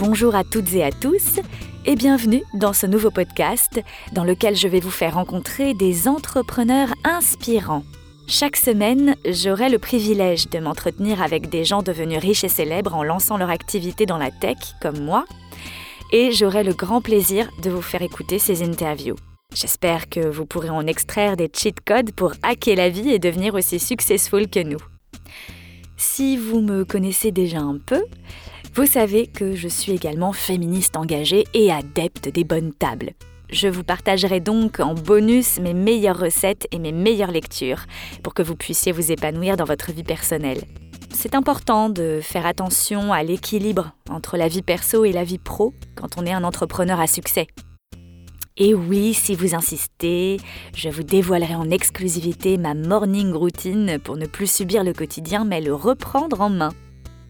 Bonjour à toutes et à tous et bienvenue dans ce nouveau podcast dans lequel je vais vous faire rencontrer des entrepreneurs inspirants. Chaque semaine, j'aurai le privilège de m'entretenir avec des gens devenus riches et célèbres en lançant leur activité dans la tech, comme moi, et j'aurai le grand plaisir de vous faire écouter ces interviews. J'espère que vous pourrez en extraire des cheat codes pour hacker la vie et devenir aussi successful que nous. Si vous me connaissez déjà un peu, vous savez que je suis également féministe engagée et adepte des bonnes tables. Je vous partagerai donc en bonus mes meilleures recettes et mes meilleures lectures pour que vous puissiez vous épanouir dans votre vie personnelle. C'est important de faire attention à l'équilibre entre la vie perso et la vie pro quand on est un entrepreneur à succès. Et oui, si vous insistez, je vous dévoilerai en exclusivité ma morning routine pour ne plus subir le quotidien mais le reprendre en main.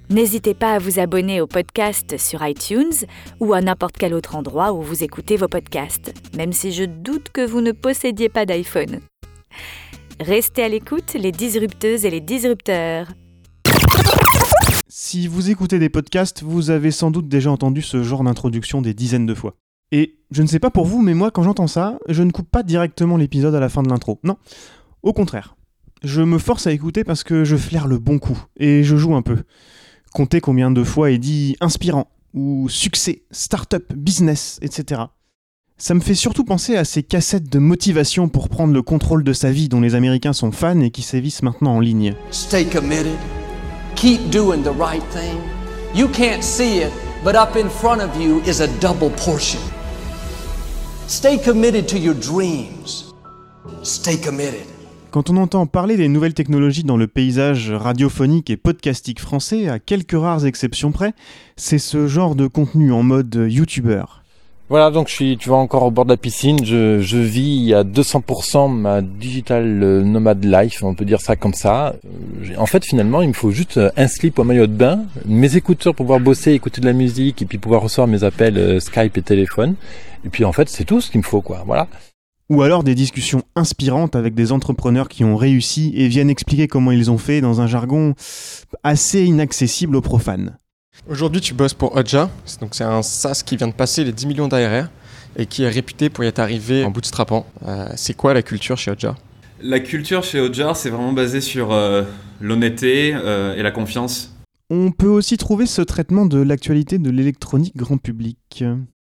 N'hésitez pas à vous abonner au podcast sur iTunes ou à n'importe quel autre endroit où vous écoutez vos podcasts, même si je doute que vous ne possédiez pas d'iPhone. Restez à l'écoute, les disrupteuses et les disrupteurs. Si vous écoutez des podcasts, vous avez sans doute déjà entendu ce genre d'introduction des dizaines de fois. Et je ne sais pas pour vous, mais moi quand j'entends ça, je ne coupe pas directement l'épisode à la fin de l'intro. Non, au contraire. Je me force à écouter parce que je flaire le bon coup, et je joue un peu. Comptez combien de fois est dit inspirant, ou succès, start-up, business, etc. Ça me fait surtout penser à ces cassettes de motivation pour prendre le contrôle de sa vie dont les Américains sont fans et qui sévissent maintenant en ligne. Stay committed. Keep doing the right thing. You can't see it, but up in front of you is a double portion. Stay committed to your dreams. Stay committed. Quand on entend parler des nouvelles technologies dans le paysage radiophonique et podcastique français, à quelques rares exceptions près, c'est ce genre de contenu en mode youtubeur. Voilà, donc je suis, tu vois, encore au bord de la piscine. Je, je vis à 200% ma digital nomade life, on peut dire ça comme ça. Euh, En fait, finalement, il me faut juste un slip au maillot de bain, mes écouteurs pour pouvoir bosser, écouter de la musique et puis pouvoir recevoir mes appels euh, Skype et téléphone. Et puis en fait, c'est tout ce qu'il me faut, quoi. Voilà. Ou alors des discussions inspirantes avec des entrepreneurs qui ont réussi et viennent expliquer comment ils ont fait dans un jargon assez inaccessible aux profanes. Aujourd'hui, tu bosses pour Oja. C'est- Donc, c'est un SaaS qui vient de passer les 10 millions d'ARR et qui est réputé pour y être arrivé en bootstrappant. Euh, c'est quoi la culture chez Oja La culture chez Ojar, c'est vraiment basé sur euh, l'honnêteté euh, et la confiance. On peut aussi trouver ce traitement de l'actualité de l'électronique grand public.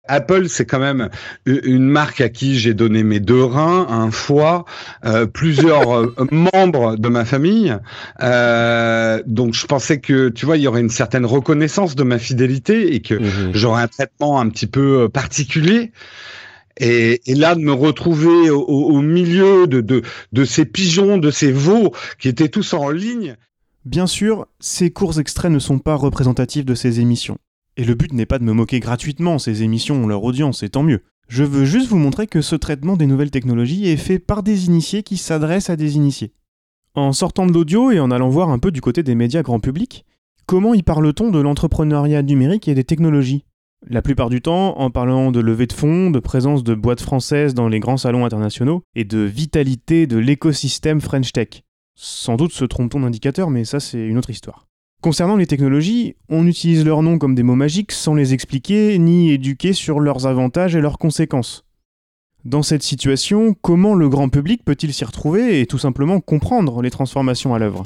Apple, c'est quand même une marque à qui j'ai donné mes deux reins, un foie, euh, plusieurs euh, membres de ma famille. Euh, donc, je pensais que, tu vois, il y aurait une certaine reconnaissance de ma fidélité et que j'aurais un traitement un petit peu particulier. Et, et là, de me retrouver au, au- au milieu de, de, de ces pigeons, de ces veaux qui étaient tous en ligne. Bien sûr, ces courts extraits ne sont pas représentatifs de ces émissions. Et le but n'est pas de me moquer gratuitement, ces émissions ont leur audience, et tant mieux. Je veux juste vous montrer que ce traitement des nouvelles technologies est fait par des initiés qui s'adressent à des initiés. En sortant de l'audio et en allant voir un peu du côté des médias grand public, comment y parle-t-on de l'entrepreneuriat numérique et des technologies? La plupart du temps, en parlant de levée de fonds, de présence de boîtes françaises dans les grands salons internationaux et de vitalité de l'écosystème French Tech. Sans doute se trompe-t-on d'indicateur, mais ça c'est une autre histoire. Concernant les technologies, on utilise leurs noms comme des mots magiques sans les expliquer ni éduquer sur leurs avantages et leurs conséquences. Dans cette situation, comment le grand public peut-il s'y retrouver et tout simplement comprendre les transformations à l'œuvre?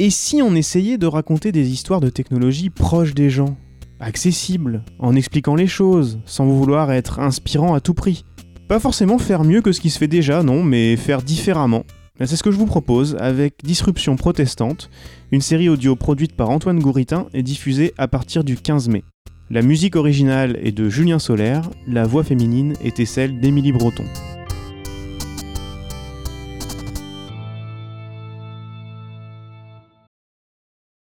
Et si on essayait de raconter des histoires de technologies proches des gens, accessibles, en expliquant les choses, sans vouloir être inspirant à tout prix? Pas forcément faire mieux que ce qui se fait déjà, non, mais faire différemment, c'est ce que je vous propose avec Disruption protestante, une série audio produite par Antoine Gouritin et diffusée à partir du 15 mai. La musique originale est de Julien Solaire, la voix féminine était celle d'Émilie Breton.